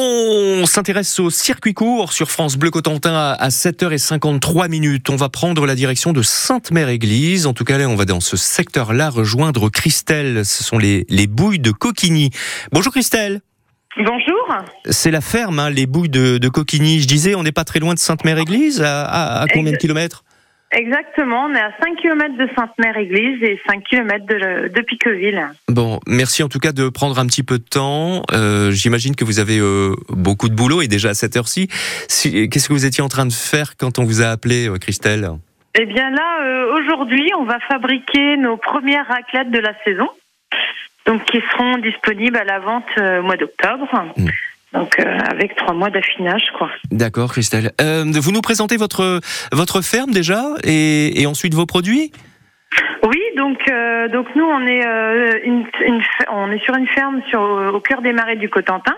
On s'intéresse au circuit court sur France Bleu Cotentin à 7h53 minutes. On va prendre la direction de Sainte-Mère-Église. En tout cas, là, on va dans ce secteur-là rejoindre Christelle. Ce sont les, les bouilles de Coquigny. Bonjour Christelle. Bonjour. C'est la ferme, hein, les bouilles de, de Coquigny. Je disais, on n'est pas très loin de Sainte-Mère-Église. À, à, à combien de kilomètres? Exactement, on est à 5 km de Sainte-Mère-Église et 5 km de, de, Piqueville. Bon, merci en tout cas de prendre un petit peu de temps. Euh, J'imagine que vous avez euh, beaucoup de boulot et déjà à cette heure-ci. Si, Qu'est-ce que vous étiez en train de faire quand on vous a appelé, euh, Christelle? Eh bien là, aujourd'hui, on va fabriquer nos premières raclettes de la saison, donc qui seront disponibles à la vente au mois d'octobre. Mmh. Donc euh, avec trois mois d'affinage, quoi. D'accord, Christelle. Euh, vous nous présentez votre votre ferme déjà et, et ensuite vos produits? Oui, donc euh, donc nous on est une, une, on est sur une ferme sur au cœur des marais du Cotentin,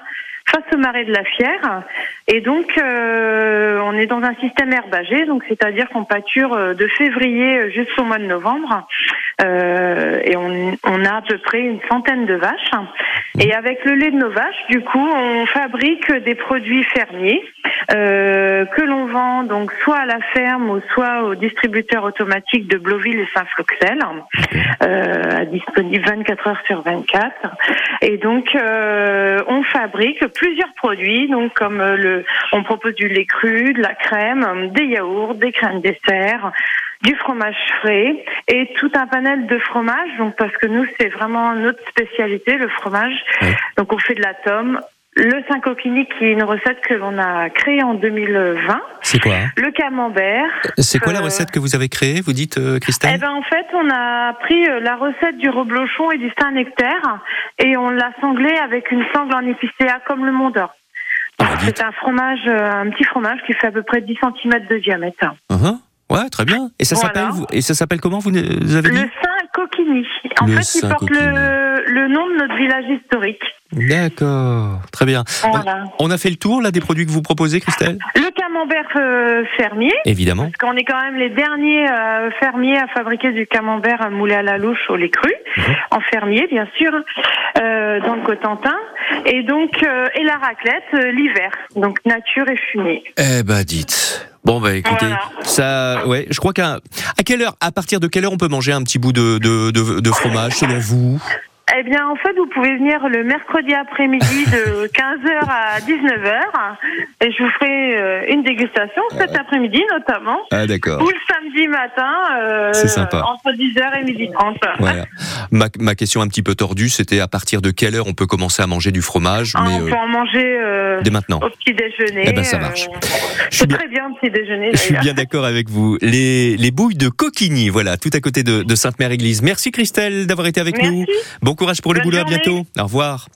face au marais de la Fière, et donc on est dans un système herbagé, donc c'est-à-dire qu'on pâture de février jusqu'au mois de novembre, et on, on a à peu près une centaine de vaches. Et avec le lait de nos vaches, du coup, on fabrique des produits fermiers euh, que l'on vend donc soit à la ferme ou soit au distributeur automatique de Bloville et Saint-Floxel, euh, disponible 24 heures sur 24. Et donc, euh, on fabrique plusieurs produits, donc comme le, on propose du lait cru, de la crème, des yaourts, des crèmes dessert du fromage frais et tout un panel de fromages. Donc parce que nous c'est vraiment notre spécialité le fromage. Donc on fait de la tome. Le Saint-Coquigny qui est une recette que l'on a créée en 2020. C'est quoi Le camembert. C'est quoi la recette que vous avez créée Vous dites euh, Christelle Eh ben en fait on a pris euh, la recette du reblochon et du Saint-Nectaire et on l'a sanglé avec une sangle en épicéa comme le Mont d'Or. Ah, c'est un fromage, euh, un petit fromage qui fait à peu près 10 cm de diamètre. Uh -huh. Ouais, très bien. Et ça voilà. s'appelle et ça s'appelle comment vous, vous avez dit? Le Saint-Coquigny. En le fait, il porte le, le, nom de notre village historique. D'accord, très bien. Voilà. On a fait le tour là des produits que vous proposez, Christelle? Le camembert euh, fermier. Évidemment. Parce qu'on est quand même les derniers euh, fermiers à fabriquer du camembert moulé à la louche au lait cru, Mhm. mmh. en fermier bien sûr, euh, dans le Cotentin. Et donc et la raclette l'hiver, donc nature et fumée. Eh ben dites. Bon bah écoutez, voilà. ça, ouais, je crois qu'à à quelle heure, à partir de quelle heure on peut manger un petit bout de de, de, de fromage selon vous? Eh bien, en fait, vous pouvez venir le mercredi après-midi de 15h à 19h et je vous ferai euh, une dégustation cet après-midi notamment. Ah, d'accord. Ou le samedi matin euh, sympa. entre 10h et midi 30. Voilà. Ma, ma, question un petit peu tordue, c'était à partir de quelle heure on peut commencer à manger du fromage ah, mais, On peut en manger euh, dès maintenant. au petit déjeuner. Eh ben, ça marche. C'est bien... très bien au petit déjeuner. Je suis bien d'accord avec vous. Les, les bouilles de Coquigny, voilà, tout à côté de, de Sainte-Mère-Église. Merci Christelle d'avoir été avec Merci. nous. Bon courage pour le boulot, journée. à bientôt. Au revoir.